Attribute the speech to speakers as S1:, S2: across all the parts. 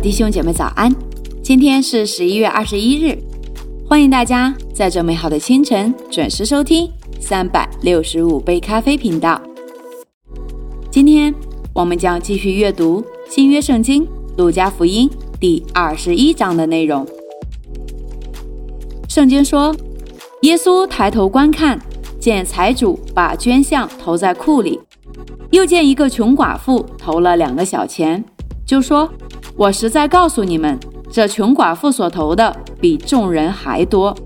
S1: 弟兄姐妹早安！今天是十一月二十一日，欢迎大家在这美好的清晨准时收听三百六十五杯咖啡频道。今天我们将继续阅读新约圣经路加福音第二十一章的内容。圣经说，耶稣抬头观看，见财主把捐项投在库里，又见一个穷寡妇投了两个小钱，就说。我实在告诉你们，这穷寡妇所投的比众人还多，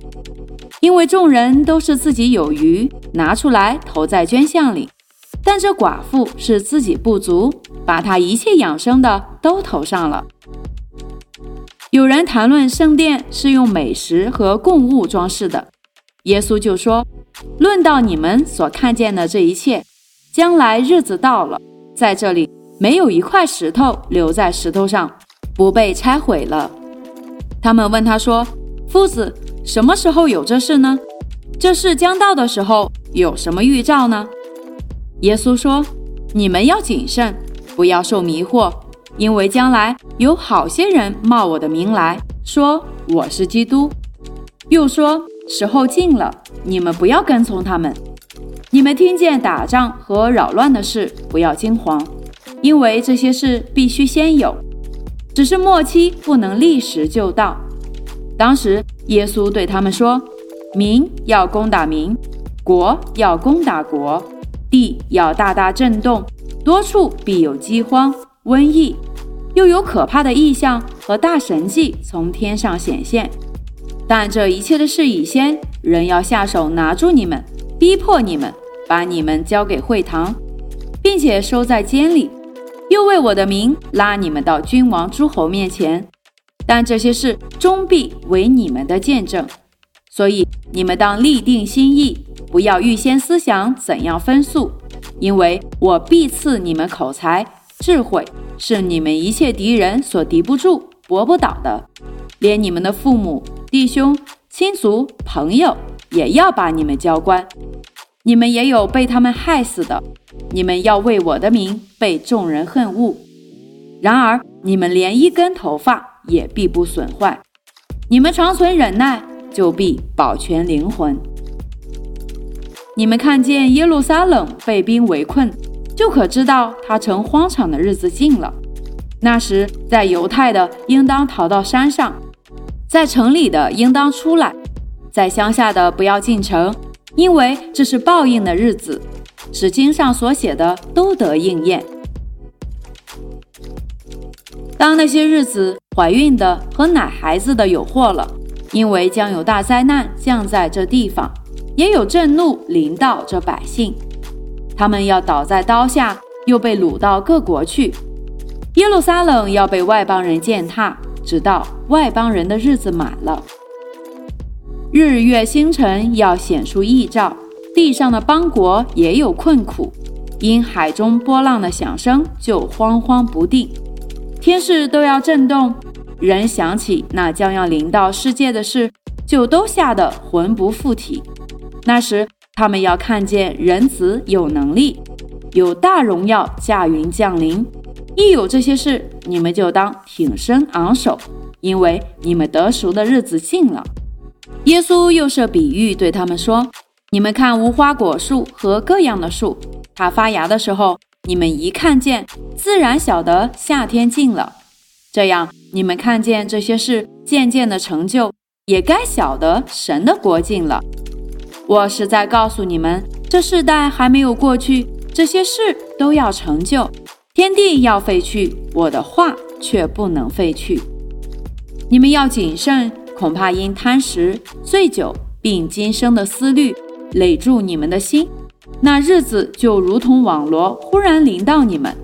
S1: 因为众人都是自己有余拿出来投在捐项里，但这寡妇是自己不足，把她一切养生的都投上了。有人谈论圣殿是用美食和供物装饰的，耶稣就说：“论到你们所看见的这一切，将来日子到了，在这里没有一块石头留在石头上。”不被拆毁了。他们问他说：“夫子，什么时候有这事呢？这事将到的时候有什么预兆呢？”耶稣说：“你们要谨慎，不要受迷惑，因为将来有好些人冒我的名来说我是基督，又说时候近了，你们不要跟从他们。你们听见打仗和扰乱的事，不要惊慌，因为这些事必须先有。”只是末期不能立时就到。当时耶稣对他们说：“民要攻打民，国要攻打国，地要大大震动，多处必有饥荒、瘟疫，又有可怕的异象和大神迹从天上显现。但这一切的事已先，人要下手拿住你们，逼迫你们，把你们交给会堂，并且收在监里。”又为我的名拉你们到君王诸侯面前，但这些事终必为你们的见证。所以你们当立定心意，不要预先思想怎样分诉，因为我必赐你们口才智慧，是你们一切敌人所敌不住、驳不倒的。连你们的父母、弟兄、亲族、朋友，也要把你们交官。你们也有被他们害死的。你们要为我的名被众人恨恶，然而你们连一根头发也必不损坏。你们长存忍耐，就必保全灵魂。你们看见耶路撒冷被兵围困，就可知道他成荒场的日子近了。那时，在犹太的应当逃到山上，在城里的应当出来，在乡下的不要进城，因为这是报应的日子。使经上所写的都得应验。当那些日子，怀孕的和奶孩子的有祸了，因为将有大灾难降在这地方，也有震怒临到这百姓，他们要倒在刀下，又被掳到各国去。耶路撒冷要被外邦人践踏，直到外邦人的日子满了。日月星辰要显出异兆。地上的邦国也有困苦，因海中波浪的响声就慌慌不定，天势都要震动。人想起那将要临到世界的事，就都吓得魂不附体。那时他们要看见人子有能力，有大荣耀驾云降临。一有这些事，你们就当挺身昂首，因为你们得赎的日子近了。耶稣又设比喻对他们说。你们看无花果树和各样的树，它发芽的时候，你们一看见，自然晓得夏天近了。这样，你们看见这些事渐渐的成就，也该晓得神的国近了。我是在告诉你们，这世代还没有过去，这些事都要成就。天地要废去，我的话却不能废去。你们要谨慎，恐怕因贪食、醉酒，并今生的思虑。累住你们的心，那日子就如同网罗忽然临到你们，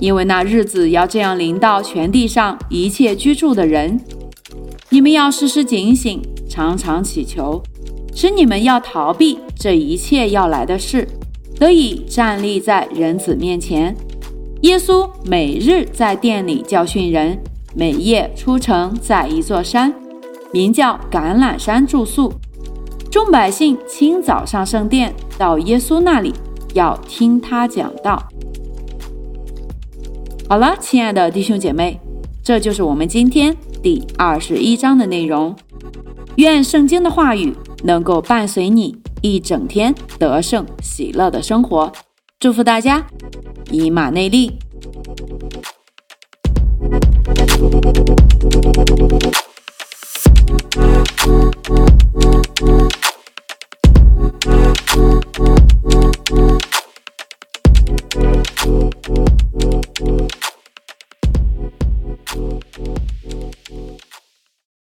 S1: 因为那日子要这样临到全地上一切居住的人。你们要时时警醒，常常祈求，使你们要逃避这一切要来的事，得以站立在人子面前。耶稣每日在店里教训人，每夜出城，在一座山，名叫橄榄山住宿。众百姓清早上圣殿，到耶稣那里，要听他讲道。好了，亲爱的弟兄姐妹，这就是我们今天第二十一章的内容。愿圣经的话语能够伴随你一整天得胜喜乐的生活。祝福大家，以马内利。